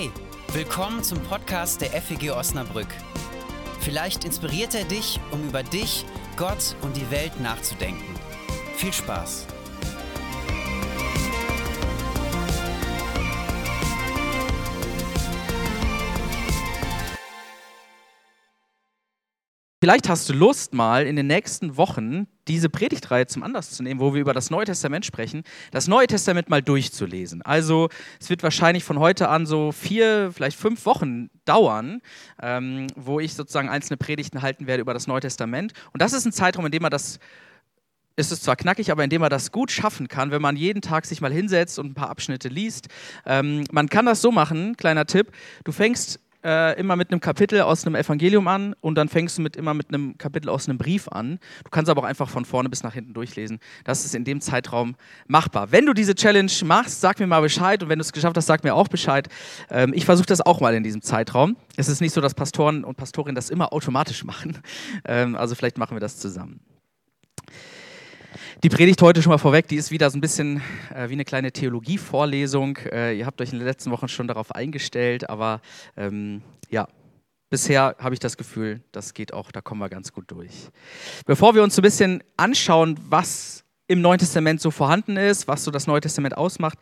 Hey, willkommen zum Podcast der FEG Osnabrück. Vielleicht inspiriert er dich, um über dich, Gott und die Welt nachzudenken. Viel Spaß! Vielleicht hast du Lust, mal in den nächsten Wochen diese Predigtreihe zum Anlass zu nehmen, wo wir über das Neue Testament sprechen, das Neue Testament mal durchzulesen. Also es wird wahrscheinlich von heute an so vier, vielleicht fünf Wochen dauern, ähm, wo ich sozusagen einzelne Predigten halten werde über das Neue Testament. Und das ist ein Zeitraum, in dem man das ist es zwar knackig, aber indem man das gut schaffen kann, wenn man jeden Tag sich mal hinsetzt und ein paar Abschnitte liest. Ähm, man kann das so machen, kleiner Tipp, du fängst äh, immer mit einem Kapitel aus einem Evangelium an und dann fängst du mit, immer mit einem Kapitel aus einem Brief an. Du kannst aber auch einfach von vorne bis nach hinten durchlesen. Das ist in dem Zeitraum machbar. Wenn du diese Challenge machst, sag mir mal Bescheid und wenn du es geschafft hast, sag mir auch Bescheid. Ähm, ich versuche das auch mal in diesem Zeitraum. Es ist nicht so, dass Pastoren und Pastorinnen das immer automatisch machen. Ähm, also vielleicht machen wir das zusammen. Die Predigt heute schon mal vorweg, die ist wieder so ein bisschen äh, wie eine kleine Theologievorlesung. Äh, ihr habt euch in den letzten Wochen schon darauf eingestellt, aber ähm, ja, bisher habe ich das Gefühl, das geht auch, da kommen wir ganz gut durch. Bevor wir uns so ein bisschen anschauen, was im Neuen Testament so vorhanden ist, was so das Neue Testament ausmacht,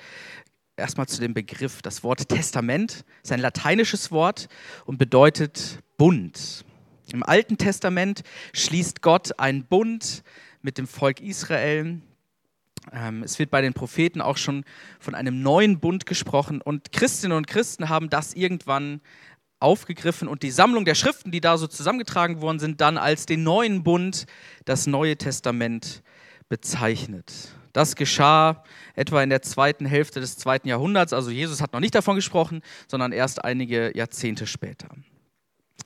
erstmal zu dem Begriff. Das Wort Testament ist ein lateinisches Wort und bedeutet Bund. Im Alten Testament schließt Gott einen Bund mit dem Volk Israel. Ähm, es wird bei den Propheten auch schon von einem neuen Bund gesprochen und Christinnen und Christen haben das irgendwann aufgegriffen und die Sammlung der Schriften, die da so zusammengetragen worden sind, dann als den neuen Bund, das Neue Testament bezeichnet. Das geschah etwa in der zweiten Hälfte des zweiten Jahrhunderts. Also Jesus hat noch nicht davon gesprochen, sondern erst einige Jahrzehnte später.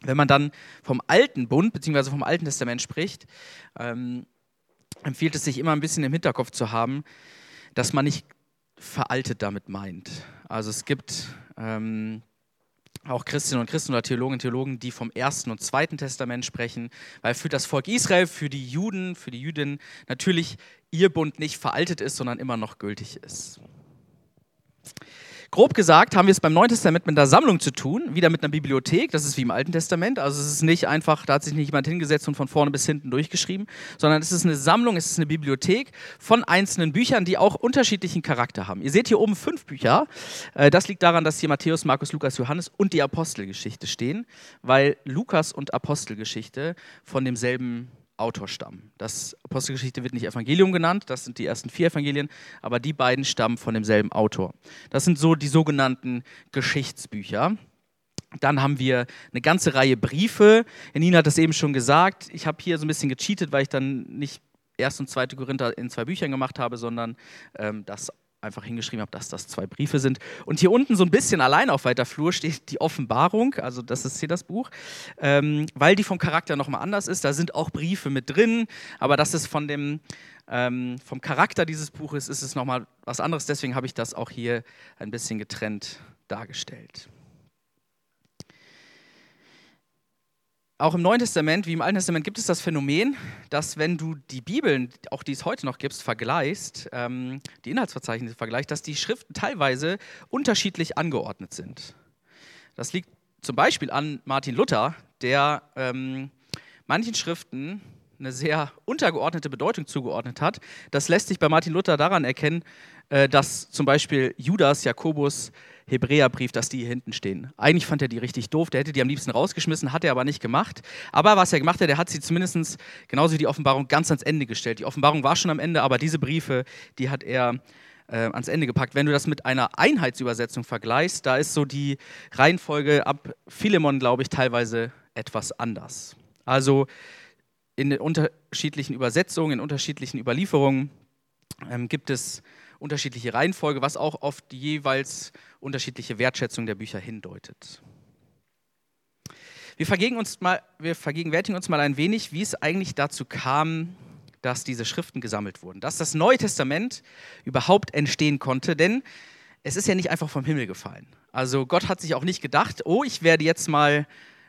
Wenn man dann vom alten Bund bzw. vom Alten Testament spricht, ähm, empfiehlt es sich immer ein bisschen im Hinterkopf zu haben, dass man nicht veraltet damit meint. Also es gibt ähm, auch Christinnen und Christen oder Theologen und Theologen, die vom Ersten und Zweiten Testament sprechen, weil für das Volk Israel, für die Juden, für die Jüdinnen natürlich ihr Bund nicht veraltet ist, sondern immer noch gültig ist. Grob gesagt haben wir es beim Neuen Testament mit einer Sammlung zu tun, wieder mit einer Bibliothek, das ist wie im Alten Testament, also es ist nicht einfach, da hat sich nicht jemand hingesetzt und von vorne bis hinten durchgeschrieben, sondern es ist eine Sammlung, es ist eine Bibliothek von einzelnen Büchern, die auch unterschiedlichen Charakter haben. Ihr seht hier oben fünf Bücher, äh, das liegt daran, dass hier Matthäus, Markus, Lukas, Johannes und die Apostelgeschichte stehen, weil Lukas und Apostelgeschichte von demselben Autor stammen. Das Apostelgeschichte wird nicht Evangelium genannt, das sind die ersten vier Evangelien, aber die beiden stammen von demselben Autor. Das sind so die sogenannten Geschichtsbücher. Dann haben wir eine ganze Reihe Briefe. Janine hat das eben schon gesagt. Ich habe hier so ein bisschen gecheatet, weil ich dann nicht erste und zweite Korinther in zwei Büchern gemacht habe, sondern ähm, das einfach hingeschrieben habe, dass das zwei Briefe sind. Und hier unten so ein bisschen allein auf weiter Flur steht die Offenbarung, also das ist hier das Buch, ähm, weil die vom Charakter nochmal anders ist. Da sind auch Briefe mit drin, aber das ist von dem, ähm, vom Charakter dieses Buches ist es nochmal was anderes. Deswegen habe ich das auch hier ein bisschen getrennt dargestellt. Auch im Neuen Testament wie im Alten Testament gibt es das Phänomen, dass wenn du die Bibeln, auch die es heute noch gibt, vergleichst, ähm, die Inhaltsverzeichnisse vergleichst, dass die Schriften teilweise unterschiedlich angeordnet sind. Das liegt zum Beispiel an Martin Luther, der ähm, manchen Schriften eine sehr untergeordnete Bedeutung zugeordnet hat. Das lässt sich bei Martin Luther daran erkennen, äh, dass zum Beispiel Judas, Jakobus, Hebräerbrief, dass die hier hinten stehen. Eigentlich fand er die richtig doof, der hätte die am liebsten rausgeschmissen, hat er aber nicht gemacht. Aber was er gemacht hat, er hat sie zumindest, genauso wie die Offenbarung, ganz ans Ende gestellt. Die Offenbarung war schon am Ende, aber diese Briefe, die hat er äh, ans Ende gepackt. Wenn du das mit einer Einheitsübersetzung vergleichst, da ist so die Reihenfolge ab Philemon, glaube ich, teilweise etwas anders. Also in unterschiedlichen Übersetzungen, in unterschiedlichen Überlieferungen ähm, gibt es unterschiedliche Reihenfolge, was auch auf die jeweils unterschiedliche Wertschätzung der Bücher hindeutet. Wir, uns mal, wir vergegenwärtigen uns mal ein wenig, wie es eigentlich dazu kam, dass diese Schriften gesammelt wurden, dass das Neue Testament überhaupt entstehen konnte, denn es ist ja nicht einfach vom Himmel gefallen. Also Gott hat sich auch nicht gedacht, oh, ich werde jetzt mal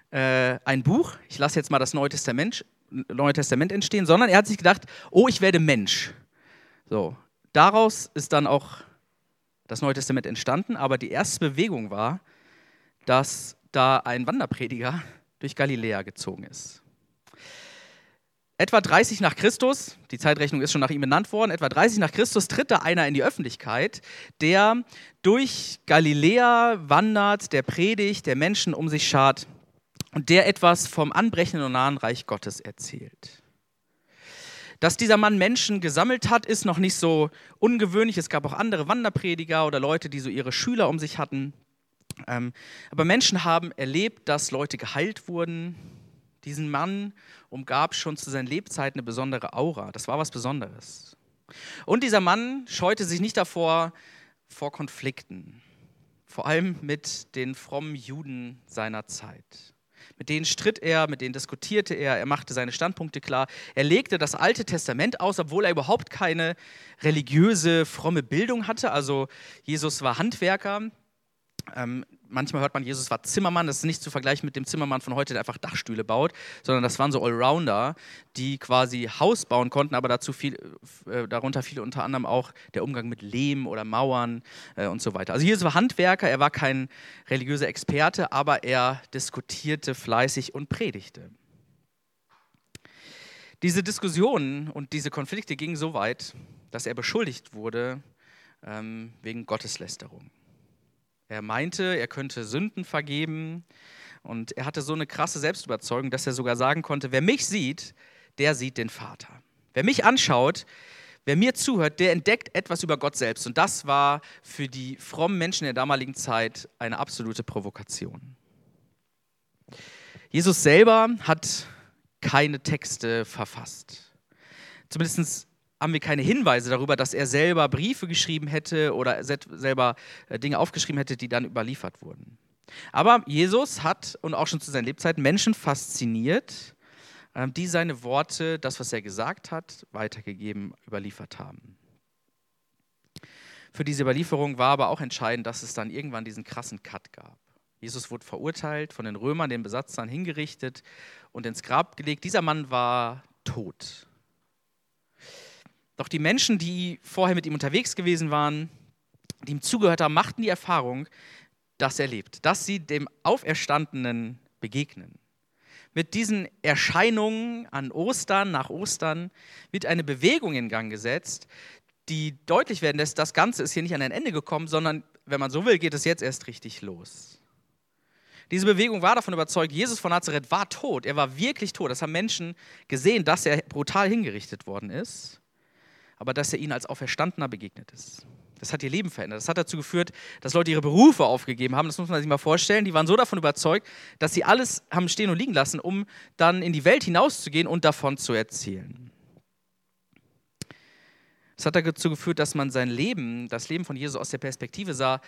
äh, ein Buch, ich lasse jetzt mal das Neue Testament, Neue Testament entstehen, sondern er hat sich gedacht, oh, ich werde Mensch. So, daraus ist dann auch das Neue Testament entstanden, aber die erste Bewegung war, dass da ein Wanderprediger durch Galiläa gezogen ist. Etwa 30 nach Christus, die Zeitrechnung ist schon nach ihm benannt worden, etwa 30 nach Christus tritt da einer in die Öffentlichkeit, der durch Galiläa wandert, der predigt, der Menschen um sich schart und der etwas vom anbrechenden und nahen Reich Gottes erzählt. Dass dieser Mann Menschen gesammelt hat, ist noch nicht so ungewöhnlich. Es gab auch andere Wanderprediger oder Leute, die so ihre Schüler um sich hatten. Ähm, aber Menschen haben erlebt, dass Leute geheilt wurden. Diesen Mann umgab schon zu seinen Lebzeiten eine besondere Aura. Das war was Besonderes. Und dieser Mann scheute sich nicht davor vor Konflikten, vor allem mit den frommen Juden seiner Zeit. Mit denen stritt er, mit denen diskutierte er, er machte seine Standpunkte klar. Er legte das Alte Testament aus, obwohl er überhaupt keine religiöse, fromme Bildung hatte. Also Jesus war Handwerker, ähm, manchmal hört man, Jesus war Zimmermann. Das ist nicht zu vergleichen mit dem Zimmermann von heute, der einfach Dachstühle baut, sondern das waren so Allrounder, die quasi Haus bauen konnten, aber dazu viel, äh, darunter fiel unter anderem auch der Umgang mit Lehm oder Mauern äh, und so weiter. Also Jesus war Handwerker, er war kein religiöser Experte, aber er diskutierte fleißig und predigte. Diese Diskussionen und diese Konflikte gingen so weit, dass er beschuldigt wurde ähm, wegen Gotteslästerung. Er meinte, er könnte Sünden vergeben und er hatte so eine krasse Selbstüberzeugung, dass er sogar sagen konnte, wer mich sieht, der sieht den Vater. Wer mich anschaut, wer mir zuhört, der entdeckt etwas über Gott selbst. Und das war für die frommen Menschen der damaligen Zeit eine absolute Provokation. Jesus selber hat keine Texte verfasst. Zumindest haben wir keine Hinweise darüber, dass er selber Briefe geschrieben hätte oder selber äh, Dinge aufgeschrieben hätte, die dann überliefert wurden. Aber Jesus hat und auch schon zu seinen Lebzeiten Menschen fasziniert, ähm, die seine Worte, das, was er gesagt hat, weitergegeben, überliefert haben. Für diese Überlieferung war aber auch entscheidend, dass es dann irgendwann diesen krassen Cut gab. Jesus wurde verurteilt, von den Römern, den Besatzern hingerichtet und ins Grab gelegt. Dieser Mann war tot. Doch die Menschen, die vorher mit ihm unterwegs gewesen waren, die ihm zugehört haben, machten die Erfahrung, dass er lebt, dass sie dem Auferstandenen begegnen. Mit diesen Erscheinungen an Ostern, nach Ostern, wird eine Bewegung in Gang gesetzt, die deutlich werden lässt, das Ganze ist hier nicht an ein Ende gekommen, sondern, wenn man so will, geht es jetzt erst richtig los. Diese Bewegung war davon überzeugt, Jesus von Nazareth war tot. Er war wirklich tot. Das haben Menschen gesehen, dass er brutal hingerichtet worden ist aber dass er ihnen als Auferstandener begegnet ist. Das hat ihr Leben verändert. Das hat dazu geführt, dass Leute ihre Berufe aufgegeben haben. Das muss man sich mal vorstellen. Die waren so davon überzeugt, dass sie alles haben stehen und liegen lassen, um dann in die Welt hinauszugehen und davon zu erzählen. Das hat dazu geführt, dass man sein Leben, das Leben von Jesus aus der Perspektive sah,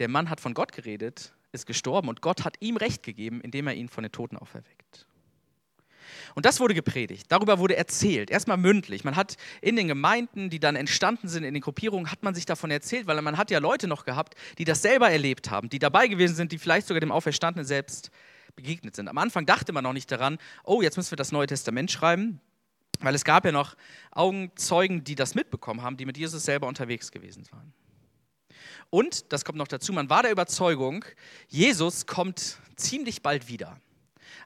der Mann hat von Gott geredet, ist gestorben und Gott hat ihm Recht gegeben, indem er ihn von den Toten auferweckt. Und das wurde gepredigt, darüber wurde erzählt, erstmal mündlich. Man hat in den Gemeinden, die dann entstanden sind, in den Gruppierungen, hat man sich davon erzählt, weil man hat ja Leute noch gehabt, die das selber erlebt haben, die dabei gewesen sind, die vielleicht sogar dem Auferstandenen selbst begegnet sind. Am Anfang dachte man noch nicht daran, oh, jetzt müssen wir das Neue Testament schreiben, weil es gab ja noch Augenzeugen, die das mitbekommen haben, die mit Jesus selber unterwegs gewesen waren. Und, das kommt noch dazu, man war der Überzeugung, Jesus kommt ziemlich bald wieder.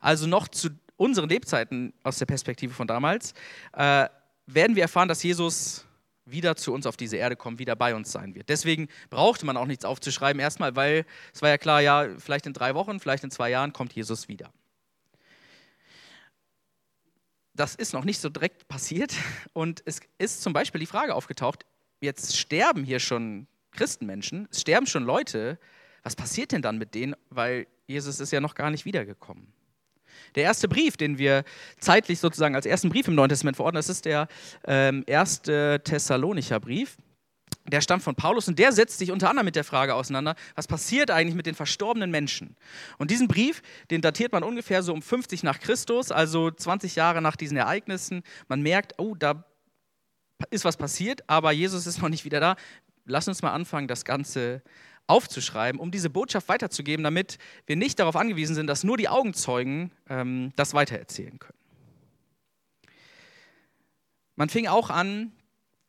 Also noch zu unseren Lebzeiten aus der Perspektive von damals, äh, werden wir erfahren, dass Jesus wieder zu uns auf diese Erde kommt, wieder bei uns sein wird. Deswegen brauchte man auch nichts aufzuschreiben, erstmal, weil es war ja klar, ja, vielleicht in drei Wochen, vielleicht in zwei Jahren kommt Jesus wieder. Das ist noch nicht so direkt passiert und es ist zum Beispiel die Frage aufgetaucht, jetzt sterben hier schon Christenmenschen, es sterben schon Leute, was passiert denn dann mit denen, weil Jesus ist ja noch gar nicht wiedergekommen. Der erste Brief, den wir zeitlich sozusagen als ersten Brief im Neuen Testament verordnen, das ist der ähm, erste Thessalonicher Brief. Der stammt von Paulus und der setzt sich unter anderem mit der Frage auseinander, was passiert eigentlich mit den verstorbenen Menschen? Und diesen Brief, den datiert man ungefähr so um 50 nach Christus, also 20 Jahre nach diesen Ereignissen. Man merkt, oh, da ist was passiert, aber Jesus ist noch nicht wieder da. Lass uns mal anfangen, das Ganze aufzuschreiben, um diese Botschaft weiterzugeben, damit wir nicht darauf angewiesen sind, dass nur die Augenzeugen ähm, das weitererzählen können. Man fing auch an,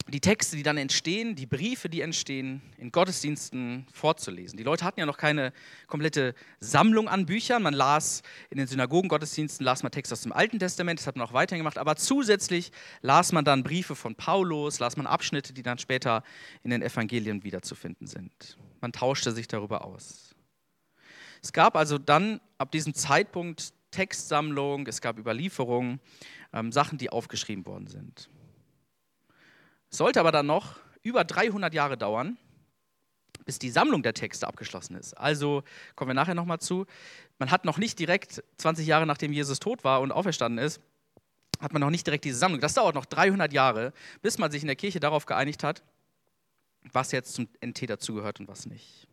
die Texte, die dann entstehen, die Briefe, die entstehen, in Gottesdiensten vorzulesen. Die Leute hatten ja noch keine komplette Sammlung an Büchern. Man las in den Synagogen-Gottesdiensten, las man Texte aus dem Alten Testament, das hat man auch weiterhin gemacht. Aber zusätzlich las man dann Briefe von Paulus, las man Abschnitte, die dann später in den Evangelien wiederzufinden sind. Man tauschte sich darüber aus. Es gab also dann ab diesem Zeitpunkt Textsammlung, es gab Überlieferungen, ähm, Sachen, die aufgeschrieben worden sind. Sollte aber dann noch über 300 Jahre dauern, bis die Sammlung der Texte abgeschlossen ist. Also kommen wir nachher nochmal zu. Man hat noch nicht direkt 20 Jahre nachdem Jesus tot war und auferstanden ist, hat man noch nicht direkt diese Sammlung. Das dauert noch 300 Jahre, bis man sich in der Kirche darauf geeinigt hat, was jetzt zum NT dazugehört und was nicht.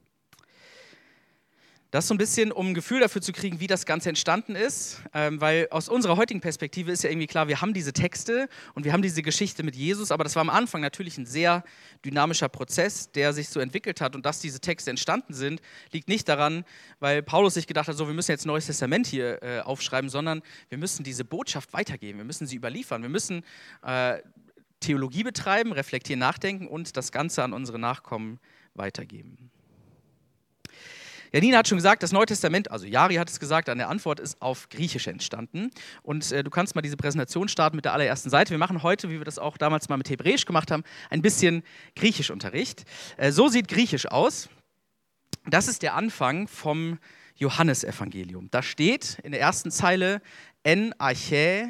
Das so ein bisschen, um ein Gefühl dafür zu kriegen, wie das Ganze entstanden ist, ähm, weil aus unserer heutigen Perspektive ist ja irgendwie klar, wir haben diese Texte und wir haben diese Geschichte mit Jesus, aber das war am Anfang natürlich ein sehr dynamischer Prozess, der sich so entwickelt hat und dass diese Texte entstanden sind, liegt nicht daran, weil Paulus sich gedacht hat, so wir müssen jetzt ein neues Testament hier äh, aufschreiben, sondern wir müssen diese Botschaft weitergeben, wir müssen sie überliefern, wir müssen äh, Theologie betreiben, reflektieren, nachdenken und das Ganze an unsere Nachkommen weitergeben. Janina hat schon gesagt, das Neue Testament, also Jari hat es gesagt, an der Antwort ist auf Griechisch entstanden. Und äh, du kannst mal diese Präsentation starten mit der allerersten Seite. Wir machen heute, wie wir das auch damals mal mit Hebräisch gemacht haben, ein bisschen Griechischunterricht. Äh, so sieht Griechisch aus. Das ist der Anfang vom Johannesevangelium. Da steht in der ersten Zeile en archä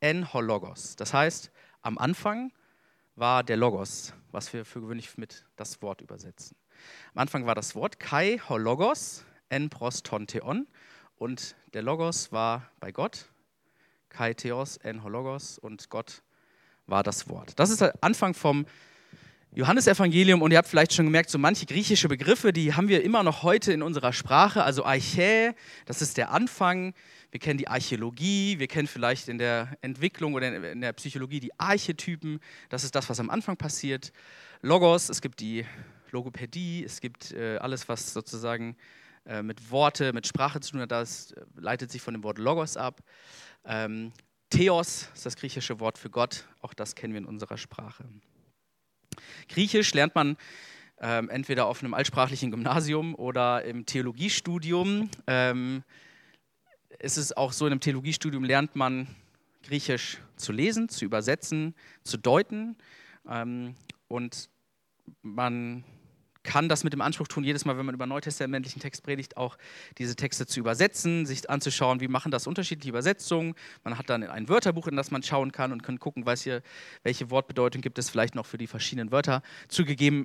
en hologos. Das heißt, am Anfang war der Logos, was wir für gewöhnlich mit das Wort übersetzen. Am Anfang war das Wort Kai Hologos en prostonteon und der Logos war bei Gott, Kai Theos en Hologos und Gott war das Wort. Das ist der Anfang vom Johannesevangelium und ihr habt vielleicht schon gemerkt, so manche griechische Begriffe, die haben wir immer noch heute in unserer Sprache. Also Archä, das ist der Anfang. Wir kennen die Archäologie, wir kennen vielleicht in der Entwicklung oder in der Psychologie die Archetypen. Das ist das, was am Anfang passiert. Logos, es gibt die Logopädie, es gibt äh, alles, was sozusagen äh, mit Worte, mit Sprache zu tun hat, das äh, leitet sich von dem Wort Logos ab. Ähm, Theos ist das griechische Wort für Gott, auch das kennen wir in unserer Sprache. Griechisch lernt man ähm, entweder auf einem altsprachlichen Gymnasium oder im Theologiestudium. Ähm, es ist auch so, in einem Theologiestudium lernt man Griechisch zu lesen, zu übersetzen, zu deuten. Ähm, und man kann das mit dem Anspruch tun, jedes Mal, wenn man über neutestamentlichen Text predigt, auch diese Texte zu übersetzen, sich anzuschauen, wie machen das unterschiedliche Übersetzungen. Man hat dann ein Wörterbuch, in das man schauen kann und kann gucken, weiß hier, welche Wortbedeutung gibt es vielleicht noch für die verschiedenen Wörter. Zugegeben,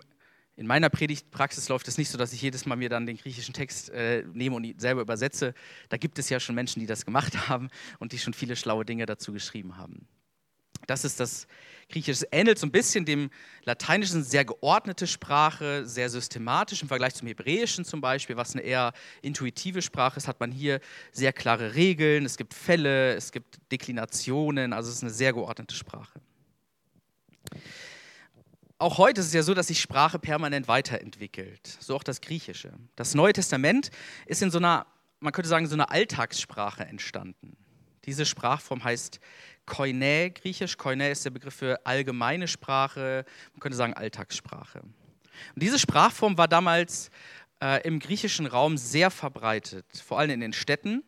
in meiner Predigtpraxis läuft es nicht so, dass ich jedes Mal mir dann den griechischen Text äh, nehme und ihn selber übersetze. Da gibt es ja schon Menschen, die das gemacht haben und die schon viele schlaue Dinge dazu geschrieben haben. Das ist das Griechische. Es ähnelt so ein bisschen dem Lateinischen, sehr geordnete Sprache, sehr systematisch im Vergleich zum Hebräischen zum Beispiel, was eine eher intuitive Sprache ist, hat man hier sehr klare Regeln, es gibt Fälle, es gibt Deklinationen, also es ist eine sehr geordnete Sprache. Auch heute ist es ja so, dass sich Sprache permanent weiterentwickelt, so auch das Griechische. Das Neue Testament ist in so einer, man könnte sagen, so einer Alltagssprache entstanden. Diese Sprachform heißt Koine griechisch. Koine ist der Begriff für allgemeine Sprache, man könnte sagen Alltagssprache. Und diese Sprachform war damals äh, im griechischen Raum sehr verbreitet, vor allem in den Städten.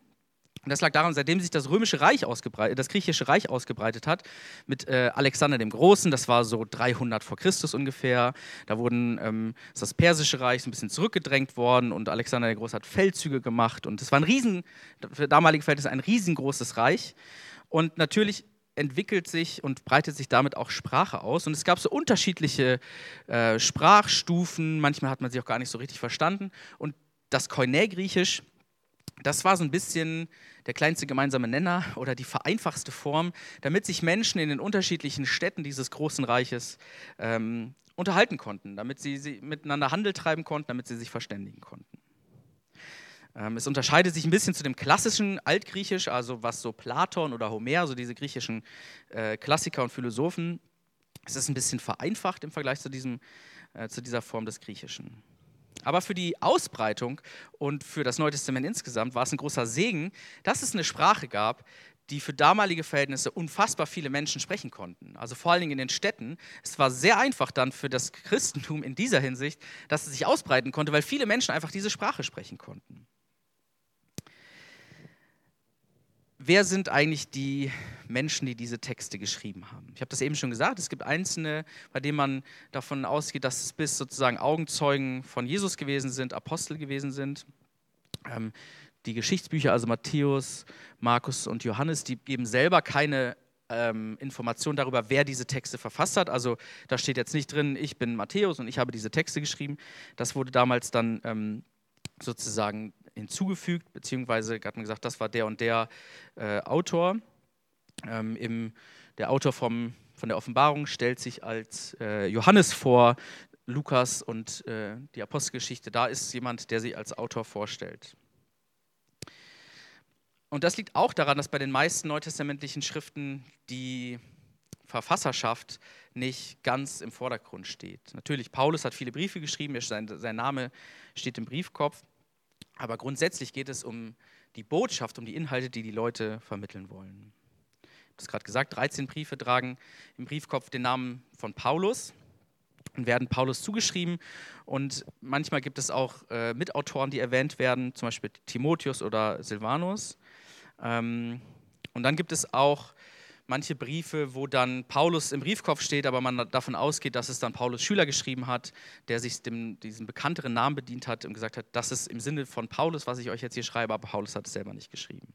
Und das lag daran, seitdem sich das römische Reich ausgebreitet, das griechische Reich ausgebreitet hat, mit äh, Alexander dem Großen, das war so 300 vor Christus ungefähr. Da wurden ähm, ist das persische Reich so ein bisschen zurückgedrängt worden und Alexander der Große hat Feldzüge gemacht und es war ein riesen, für damalige Verhältnisse ein riesengroßes Reich. Und natürlich entwickelt sich und breitet sich damit auch Sprache aus. Und es gab so unterschiedliche äh, Sprachstufen, manchmal hat man sie auch gar nicht so richtig verstanden. Und das Koine-Griechisch, das war so ein bisschen der kleinste gemeinsame Nenner oder die vereinfachste Form, damit sich Menschen in den unterschiedlichen Städten dieses großen Reiches ähm, unterhalten konnten, damit sie, sie miteinander Handel treiben konnten, damit sie sich verständigen konnten. Ähm, es unterscheidet sich ein bisschen zu dem klassischen Altgriechisch, also was so Platon oder Homer, so diese griechischen äh, Klassiker und Philosophen, es ist ein bisschen vereinfacht im Vergleich zu, diesem, äh, zu dieser Form des Griechischen. Aber für die Ausbreitung und für das Neue Testament insgesamt war es ein großer Segen, dass es eine Sprache gab, die für damalige Verhältnisse unfassbar viele Menschen sprechen konnten. Also vor allen Dingen in den Städten. Es war sehr einfach dann für das Christentum in dieser Hinsicht, dass es sich ausbreiten konnte, weil viele Menschen einfach diese Sprache sprechen konnten. Wer sind eigentlich die Menschen, die diese Texte geschrieben haben? Ich habe das eben schon gesagt, es gibt einzelne, bei denen man davon ausgeht, dass es bis sozusagen Augenzeugen von Jesus gewesen sind, Apostel gewesen sind. Ähm, die Geschichtsbücher, also Matthäus, Markus und Johannes, die geben selber keine ähm, Information darüber, wer diese Texte verfasst hat. Also da steht jetzt nicht drin, ich bin Matthäus und ich habe diese Texte geschrieben. Das wurde damals dann ähm, sozusagen hinzugefügt, beziehungsweise hat man gesagt, das war der und der äh, Autor. Ähm, im, der Autor vom, von der Offenbarung stellt sich als äh, Johannes vor, Lukas und äh, die Apostelgeschichte, da ist jemand, der sich als Autor vorstellt. Und das liegt auch daran, dass bei den meisten neutestamentlichen Schriften die Verfasserschaft nicht ganz im Vordergrund steht. Natürlich, Paulus hat viele Briefe geschrieben, sein, sein Name steht im Briefkopf, aber grundsätzlich geht es um die Botschaft, um die Inhalte, die die Leute vermitteln wollen. Ich habe es gerade gesagt, 13 Briefe tragen im Briefkopf den Namen von Paulus und werden Paulus zugeschrieben. Und manchmal gibt es auch äh, Mitautoren, die erwähnt werden, zum Beispiel Timotheus oder Silvanus. Ähm, und dann gibt es auch manche Briefe, wo dann Paulus im Briefkopf steht, aber man davon ausgeht, dass es dann Paulus Schüler geschrieben hat, der sich dem, diesen bekannteren Namen bedient hat und gesagt hat, das ist im Sinne von Paulus, was ich euch jetzt hier schreibe, aber Paulus hat es selber nicht geschrieben.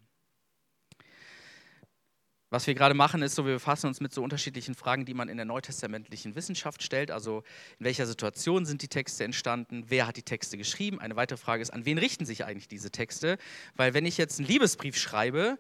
Was wir gerade machen, ist so, wir befassen uns mit so unterschiedlichen Fragen, die man in der neutestamentlichen Wissenschaft stellt. Also in welcher Situation sind die Texte entstanden? Wer hat die Texte geschrieben? Eine weitere Frage ist, an wen richten sich eigentlich diese Texte? Weil wenn ich jetzt einen Liebesbrief schreibe,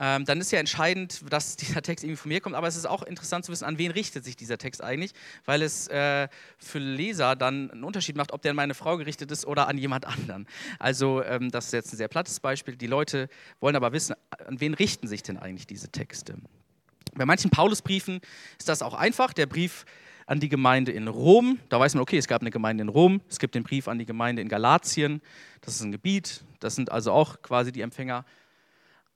ähm, dann ist ja entscheidend, dass dieser Text irgendwie von mir kommt. Aber es ist auch interessant zu wissen, an wen richtet sich dieser Text eigentlich, weil es äh, für Leser dann einen Unterschied macht, ob der an meine Frau gerichtet ist oder an jemand anderen. Also ähm, das ist jetzt ein sehr plattes Beispiel. Die Leute wollen aber wissen, an wen richten sich denn eigentlich diese Texte? Bei manchen Paulusbriefen ist das auch einfach. Der Brief an die Gemeinde in Rom, da weiß man, okay, es gab eine Gemeinde in Rom, es gibt den Brief an die Gemeinde in Galatien, das ist ein Gebiet, das sind also auch quasi die Empfänger.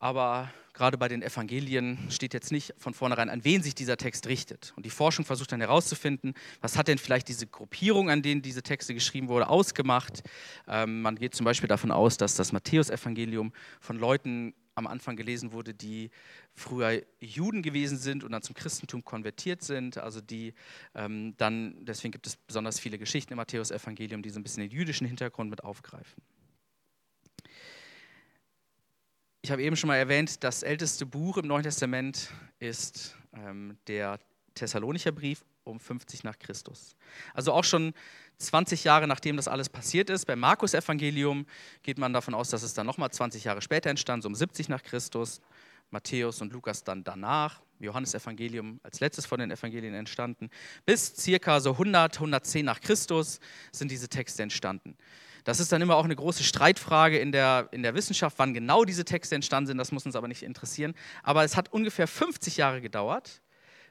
Aber gerade bei den Evangelien steht jetzt nicht von vornherein, an wen sich dieser Text richtet. Und die Forschung versucht dann herauszufinden, was hat denn vielleicht diese Gruppierung, an denen diese Texte geschrieben wurde, ausgemacht. Ähm, man geht zum Beispiel davon aus, dass das Matthäusevangelium von Leuten am Anfang gelesen wurde, die früher Juden gewesen sind und dann zum Christentum konvertiert sind. Also die ähm, dann, deswegen gibt es besonders viele Geschichten im Matthäusevangelium, die so ein bisschen den jüdischen Hintergrund mit aufgreifen. Ich habe eben schon mal erwähnt, das älteste Buch im Neuen Testament ist ähm, der Thessalonicher Brief um 50 nach Christus. Also auch schon 20 Jahre nachdem das alles passiert ist. Beim Markus-Evangelium geht man davon aus, dass es dann nochmal 20 Jahre später entstand, so um 70 nach Christus. Matthäus und Lukas dann danach. Johannes-Evangelium als letztes von den Evangelien entstanden. Bis circa so 100, 110 nach Christus sind diese Texte entstanden. Das ist dann immer auch eine große Streitfrage in der, in der Wissenschaft, wann genau diese Texte entstanden sind. Das muss uns aber nicht interessieren. Aber es hat ungefähr 50 Jahre gedauert,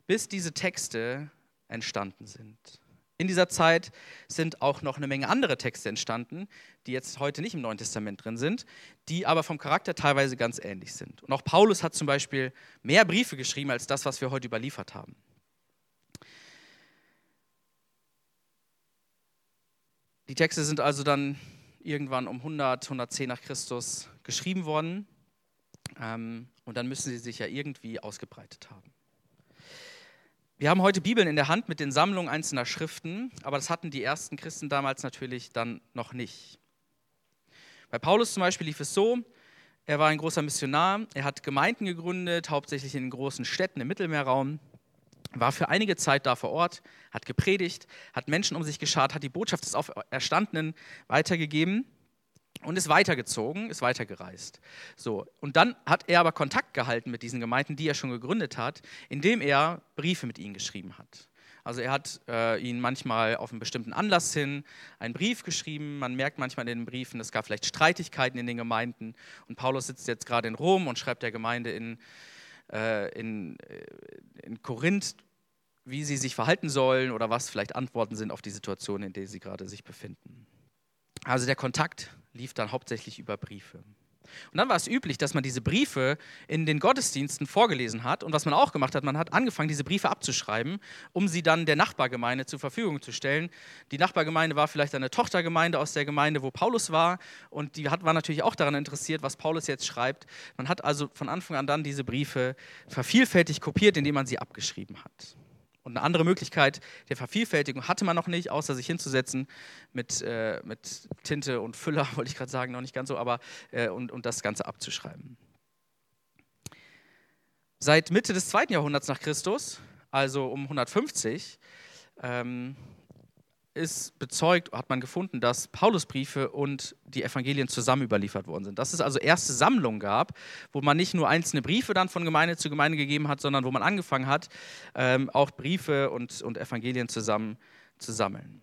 bis diese Texte entstanden sind. In dieser Zeit sind auch noch eine Menge andere Texte entstanden, die jetzt heute nicht im Neuen Testament drin sind, die aber vom Charakter teilweise ganz ähnlich sind. Und auch Paulus hat zum Beispiel mehr Briefe geschrieben als das, was wir heute überliefert haben. Die Texte sind also dann irgendwann um 100, 110 nach Christus geschrieben worden. Ähm, und dann müssen sie sich ja irgendwie ausgebreitet haben. Wir haben heute Bibeln in der Hand mit den Sammlungen einzelner Schriften, aber das hatten die ersten Christen damals natürlich dann noch nicht. Bei Paulus zum Beispiel lief es so, er war ein großer Missionar, er hat Gemeinden gegründet, hauptsächlich in großen Städten im Mittelmeerraum war für einige Zeit da vor Ort, hat gepredigt, hat Menschen um sich geschart, hat die Botschaft des Auferstandenen weitergegeben und ist weitergezogen, ist weitergereist. So, und dann hat er aber Kontakt gehalten mit diesen Gemeinden, die er schon gegründet hat, indem er Briefe mit ihnen geschrieben hat. Also er hat äh, ihnen manchmal auf einen bestimmten Anlass hin einen Brief geschrieben. Man merkt manchmal in den Briefen, es gab vielleicht Streitigkeiten in den Gemeinden. Und Paulus sitzt jetzt gerade in Rom und schreibt der Gemeinde in äh, in, äh, in Korinth, wie sie sich verhalten sollen oder was vielleicht Antworten sind auf die Situation, in der sie gerade sich befinden. Also der Kontakt lief dann hauptsächlich über Briefe. Und dann war es üblich, dass man diese Briefe in den Gottesdiensten vorgelesen hat. Und was man auch gemacht hat, man hat angefangen, diese Briefe abzuschreiben, um sie dann der Nachbargemeinde zur Verfügung zu stellen. Die Nachbargemeinde war vielleicht eine Tochtergemeinde aus der Gemeinde, wo Paulus war. Und die hat, war natürlich auch daran interessiert, was Paulus jetzt schreibt. Man hat also von Anfang an dann diese Briefe vervielfältig kopiert, indem man sie abgeschrieben hat. Und eine andere Möglichkeit der Vervielfältigung hatte man noch nicht, außer sich hinzusetzen mit, äh, mit Tinte und Füller, wollte ich gerade sagen, noch nicht ganz so, aber äh, und, und das Ganze abzuschreiben. Seit Mitte des zweiten Jahrhunderts nach Christus, also um 150, ähm, ist bezeugt, hat man gefunden, dass Paulusbriefe und die Evangelien zusammen überliefert worden sind. Dass es also erste Sammlungen gab, wo man nicht nur einzelne Briefe dann von Gemeinde zu Gemeinde gegeben hat, sondern wo man angefangen hat, ähm, auch Briefe und, und Evangelien zusammen zu sammeln.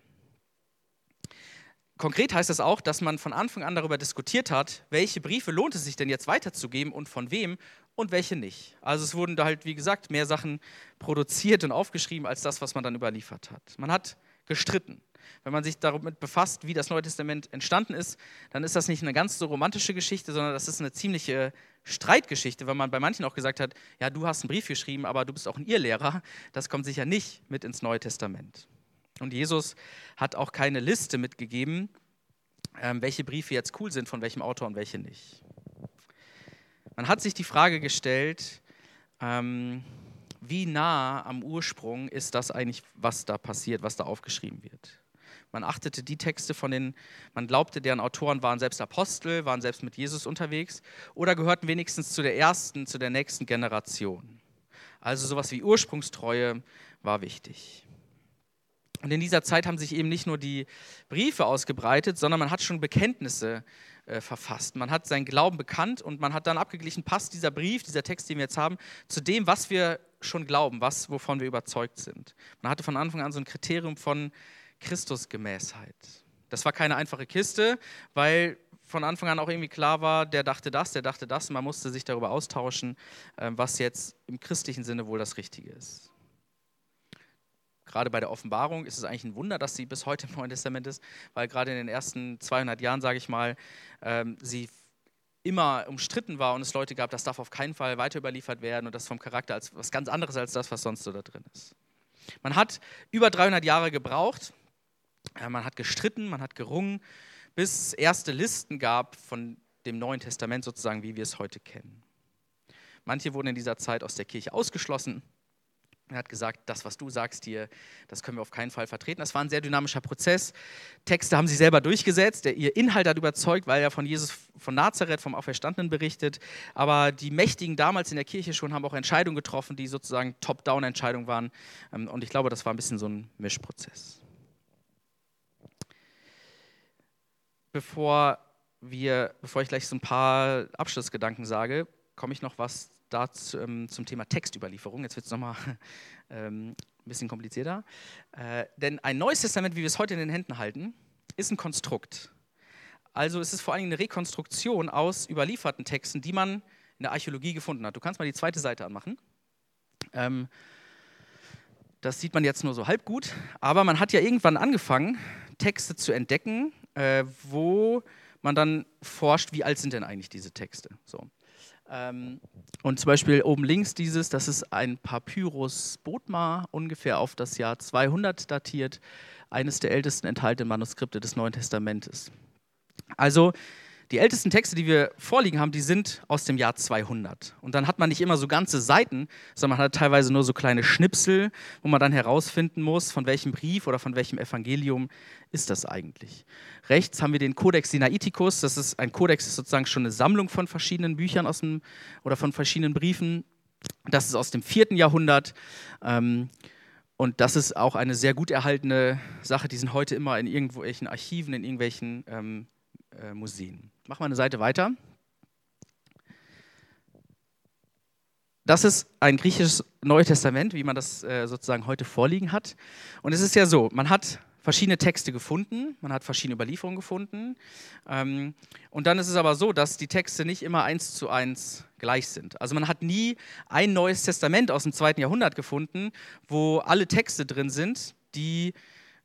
Konkret heißt das auch, dass man von Anfang an darüber diskutiert hat, welche Briefe lohnt es sich denn jetzt weiterzugeben und von wem und welche nicht. Also es wurden da halt, wie gesagt, mehr Sachen produziert und aufgeschrieben als das, was man dann überliefert hat. Man hat gestritten. Wenn man sich damit befasst, wie das Neue Testament entstanden ist, dann ist das nicht eine ganz so romantische Geschichte, sondern das ist eine ziemliche Streitgeschichte, weil man bei manchen auch gesagt hat, ja, du hast einen Brief geschrieben, aber du bist auch ein Irrlehrer. Das kommt sicher nicht mit ins Neue Testament. Und Jesus hat auch keine Liste mitgegeben, ähm, welche Briefe jetzt cool sind, von welchem Autor und welche nicht. Man hat sich die Frage gestellt, ähm, wie nah am Ursprung ist das eigentlich, was da passiert, was da aufgeschrieben wird. Man achtete die Texte von den, man glaubte, deren Autoren waren selbst Apostel, waren selbst mit Jesus unterwegs oder gehörten wenigstens zu der ersten, zu der nächsten Generation. Also sowas wie Ursprungstreue war wichtig. Und in dieser Zeit haben sich eben nicht nur die Briefe ausgebreitet, sondern man hat schon Bekenntnisse äh, verfasst. Man hat seinen Glauben bekannt und man hat dann abgeglichen, passt dieser Brief, dieser Text, den wir jetzt haben, zu dem, was wir schon glauben, was, wovon wir überzeugt sind. Man hatte von Anfang an so ein Kriterium von Christusgemäßheit. Das war keine einfache Kiste, weil von Anfang an auch irgendwie klar war, der dachte das, der dachte das. Man musste sich darüber austauschen, äh, was jetzt im christlichen Sinne wohl das Richtige ist. Gerade bei der Offenbarung ist es eigentlich ein Wunder, dass sie bis heute im Neuen Testament ist, weil gerade in den ersten 200 Jahren, sage ich mal, ähm, sie immer umstritten war und es Leute gab, das darf auf keinen Fall weiter überliefert werden und das vom Charakter als was ganz anderes als das, was sonst so da drin ist. Man hat über 300 Jahre gebraucht, man hat gestritten, man hat gerungen, bis es erste Listen gab von dem Neuen Testament sozusagen, wie wir es heute kennen. Manche wurden in dieser Zeit aus der Kirche ausgeschlossen, er hat gesagt, das, was du sagst hier, das können wir auf keinen Fall vertreten. Das war ein sehr dynamischer Prozess. Texte haben sie selber durchgesetzt. Der, ihr Inhalt hat überzeugt, weil er von Jesus von Nazareth, vom Auferstandenen berichtet. Aber die Mächtigen damals in der Kirche schon haben auch Entscheidungen getroffen, die sozusagen Top-Down-Entscheidungen waren. Ähm, und ich glaube, das war ein bisschen so ein Mischprozess. Bevor, wir, bevor ich gleich so ein paar Abschlussgedanken sage, komme ich noch was dazu, ähm, zum Thema Textüberlieferung. Jetzt wird es nochmal ähm, ein bisschen komplizierter. Äh, denn ein neues Testament, wie wir es heute in den Händen halten, ist ein Konstrukt. Also es ist vor allem eine Rekonstruktion aus überlieferten Texten, die man in der Archäologie gefunden hat. Du kannst mal die zweite Seite anmachen. Ähm, das sieht man jetzt nur so halb gut, aber man hat ja irgendwann angefangen, Texte zu entdecken, äh, wo man dann forscht, wie alt sind denn eigentlich diese Texte. So. Ähm, und zum Beispiel oben links dieses, das ist ein Papyrus Bodmar, ungefähr auf das Jahr 200 datiert, eines der ältesten enthaltenen Manuskripte des Neuen Testamentes. Also die ältesten Texte, die wir vorliegen haben, die sind aus dem Jahr 200. Und dann hat man nicht immer so ganze Seiten, sondern man hat teilweise nur so kleine Schnipsel, wo man dann herausfinden muss, von welchem Brief oder von welchem Evangelium ist das eigentlich. Rechts haben wir den Codex Sinaiticus. Das ist ein Codex, ist sozusagen schon eine Sammlung von verschiedenen Büchern aus dem, oder von verschiedenen Briefen. Das ist aus dem vierten Jahrhundert. Ähm, und das ist auch eine sehr gut erhaltene Sache. Die sind heute immer in irgendwelchen Archiven, in irgendwelchen ähm, äh, Museen. Mach mal eine Seite weiter. Das ist ein griechisches Neues Testament, wie man das äh, sozusagen heute vorliegen hat. Und es ist ja so, man hat verschiedene Texte gefunden, man hat verschiedene Überlieferungen gefunden. Ähm, und dann ist es aber so, dass die Texte nicht immer eins zu eins gleich sind. Also man hat nie ein neues Testament aus dem zweiten Jahrhundert gefunden, wo alle Texte drin sind, die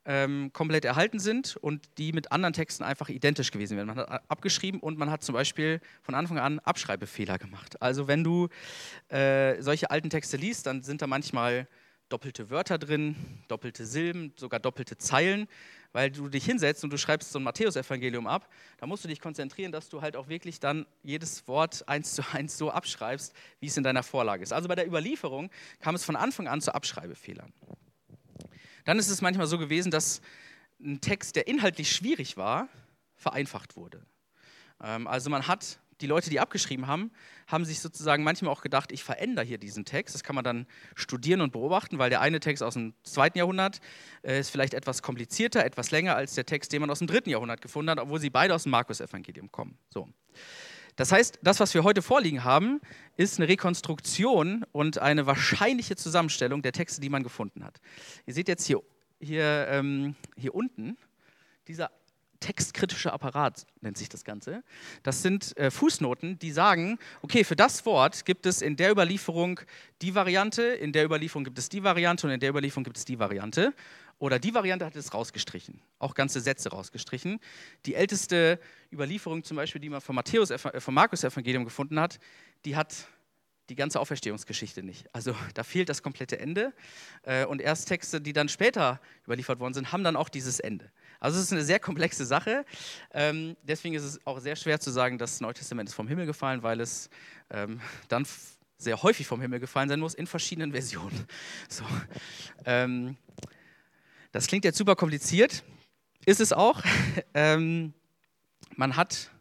ähm, komplett erhalten sind und die mit anderen Texten einfach identisch gewesen wären. Man hat abgeschrieben und man hat zum Beispiel von Anfang an Abschreibefehler gemacht. Also wenn du äh, solche alten Texte liest, dann sind da manchmal doppelte Wörter drin, doppelte Silben, sogar doppelte Zeilen, weil du dich hinsetzt und du schreibst so ein Matthäusevangelium ab. Da musst du dich konzentrieren, dass du halt auch wirklich dann jedes Wort eins zu eins so abschreibst, wie es in deiner Vorlage ist. Also bei der Überlieferung kam es von Anfang an zu Abschreibefehlern. Dann ist es manchmal so gewesen, dass ein Text, der inhaltlich schwierig war, vereinfacht wurde. Ähm, also man hat die Leute, die abgeschrieben haben, haben sich sozusagen manchmal auch gedacht, ich verändere hier diesen Text. Das kann man dann studieren und beobachten, weil der eine Text aus dem zweiten Jahrhundert äh, ist vielleicht etwas komplizierter, etwas länger als der Text, den man aus dem dritten Jahrhundert gefunden hat, obwohl sie beide aus dem Markus-Evangelium kommen. So. Das heißt, das, was wir heute vorliegen haben, ist eine Rekonstruktion und eine wahrscheinliche Zusammenstellung der Texte, die man gefunden hat. Ihr seht jetzt hier, hier, ähm, hier unten, dieser textkritische Apparat nennt sich das Ganze. Das sind äh, Fußnoten, die sagen, okay, für das Wort gibt es in der Überlieferung die Variante, in der Überlieferung gibt es die Variante und in der Überlieferung gibt es die Variante. Oder die Variante hat es rausgestrichen, auch ganze Sätze rausgestrichen. Die älteste Überlieferung zum Beispiel, die man vom, Matthäus, äh, vom Markus-Evangelium gefunden hat, die hat die ganze Auferstehungsgeschichte nicht. Also da fehlt das komplette Ende. Äh, und erst Texte, die dann später überliefert worden sind, haben dann auch dieses Ende. Also es ist eine sehr komplexe Sache. Ähm, deswegen ist es auch sehr schwer zu sagen, das Neue Testament ist vom Himmel gefallen, weil es ähm, dann sehr häufig vom Himmel gefallen sein muss in verschiedenen Versionen. So. Ähm, das klingt jetzt super kompliziert, ist es auch. man hat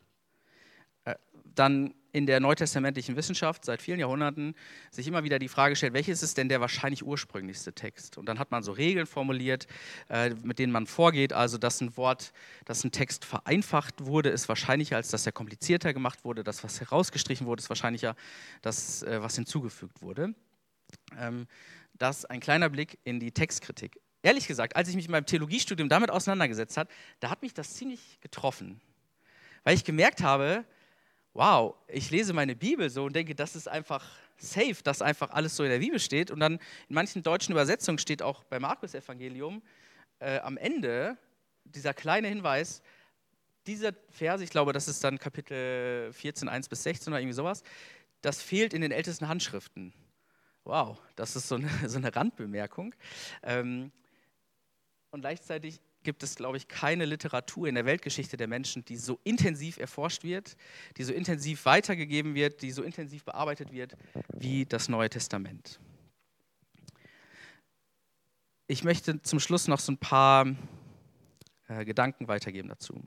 äh, dann in der neutestamentlichen Wissenschaft seit vielen Jahrhunderten sich immer wieder die Frage gestellt, welches ist denn der wahrscheinlich ursprünglichste Text? Und dann hat man so Regeln formuliert, äh, mit denen man vorgeht. Also, dass ein Wort, dass ein Text vereinfacht wurde, ist wahrscheinlicher, als dass er komplizierter gemacht wurde. Das, was herausgestrichen wurde, ist wahrscheinlicher, als äh, was hinzugefügt wurde. Ähm, das ein kleiner Blick in die Textkritik. Ehrlich gesagt, als ich mich in meinem Theologiestudium damit auseinandergesetzt habe, da hat mich das ziemlich getroffen. Weil ich gemerkt habe, wow, ich lese meine Bibel so und denke, das ist einfach safe, dass einfach alles so in der Bibel steht. Und dann in manchen deutschen Übersetzungen steht auch beim Markus-Evangelium äh, am Ende dieser kleine Hinweis, dieser Vers, ich glaube, das ist dann Kapitel 14, 1 bis 16 oder irgendwie sowas, das fehlt in den ältesten Handschriften. Wow, das ist so eine, so eine Randbemerkung. Ähm, und gleichzeitig gibt es, glaube ich, keine Literatur in der Weltgeschichte der Menschen, die so intensiv erforscht wird, die so intensiv weitergegeben wird, die so intensiv bearbeitet wird wie das Neue Testament. Ich möchte zum Schluss noch so ein paar äh, Gedanken weitergeben dazu.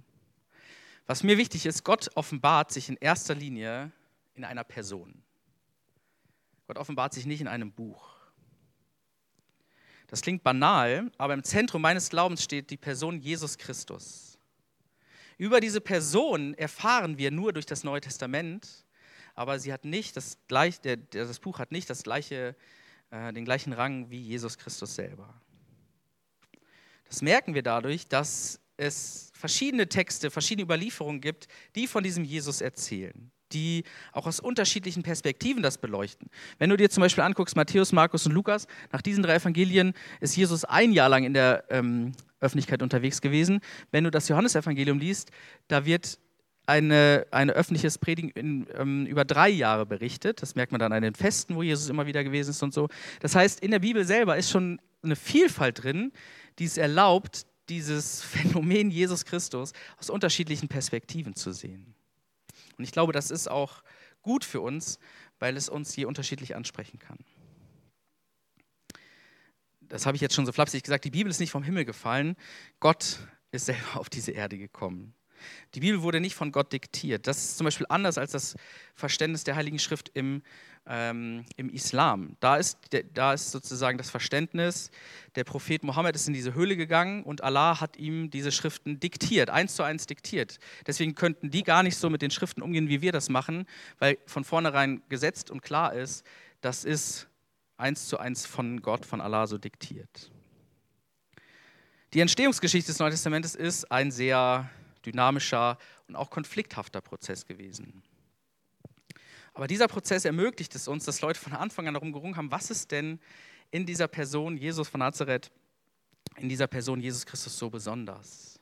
Was mir wichtig ist, Gott offenbart sich in erster Linie in einer Person. Gott offenbart sich nicht in einem Buch. Das klingt banal, aber im Zentrum meines Glaubens steht die Person Jesus Christus. Über diese Person erfahren wir nur durch das Neue Testament, aber sie hat nicht das, gleich, der, das Buch hat nicht das gleiche, äh, den gleichen Rang wie Jesus Christus selber. Das merken wir dadurch, dass es verschiedene Texte, verschiedene Überlieferungen gibt, die von diesem Jesus erzählen die auch aus unterschiedlichen Perspektiven das beleuchten. Wenn du dir zum Beispiel anguckst, Matthäus, Markus und Lukas, nach diesen drei Evangelien ist Jesus ein Jahr lang in der ähm, Öffentlichkeit unterwegs gewesen. Wenn du das Johannesevangelium liest, da wird eine, ein öffentliches Predigen in, ähm, über drei Jahre berichtet. Das merkt man dann an den Festen, wo Jesus immer wieder gewesen ist und so. Das heißt, in der Bibel selber ist schon eine Vielfalt drin, die es erlaubt, dieses Phänomen Jesus Christus aus unterschiedlichen Perspektiven zu sehen. Und ich glaube, das ist auch gut für uns, weil es uns hier unterschiedlich ansprechen kann. Das habe ich jetzt schon so flapsig gesagt, die Bibel ist nicht vom Himmel gefallen, Gott ist selber auf diese Erde gekommen. Die Bibel wurde nicht von Gott diktiert. Das ist zum Beispiel anders als das Verständnis der Heiligen Schrift im, ähm, im Islam. Da ist, da ist sozusagen das Verständnis, der Prophet Mohammed ist in diese Höhle gegangen und Allah hat ihm diese Schriften diktiert, eins zu eins diktiert. Deswegen könnten die gar nicht so mit den Schriften umgehen, wie wir das machen, weil von vornherein gesetzt und klar ist, das ist eins zu eins von Gott, von Allah so diktiert. Die Entstehungsgeschichte des Neuen Testamentes ist ein sehr dynamischer und auch konflikthafter Prozess gewesen. Aber dieser Prozess ermöglicht es uns, dass Leute von Anfang an darum gerungen haben, was ist denn in dieser Person Jesus von Nazareth in dieser Person Jesus Christus so besonders?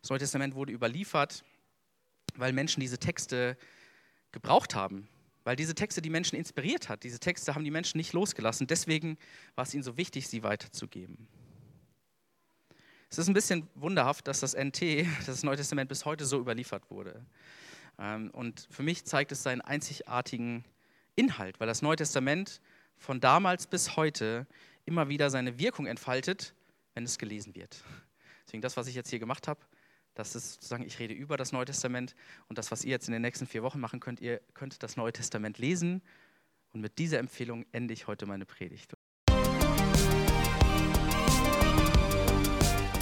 Das Neue Testament wurde überliefert, weil Menschen diese Texte gebraucht haben, weil diese Texte die Menschen inspiriert hat. Diese Texte haben die Menschen nicht losgelassen. Deswegen war es ihnen so wichtig, sie weiterzugeben. Es ist ein bisschen wunderhaft, dass das NT, das Neue Testament, bis heute so überliefert wurde. Ähm, und für mich zeigt es seinen einzigartigen Inhalt, weil das Neue Testament von damals bis heute immer wieder seine Wirkung entfaltet, wenn es gelesen wird. Deswegen das, was ich jetzt hier gemacht habe, das ist sozusagen, ich rede über das Neue Testament und das, was ihr jetzt in den nächsten vier Wochen machen könnt, ihr könnt das Neue Testament lesen und mit dieser Empfehlung ende ich heute meine Predigt.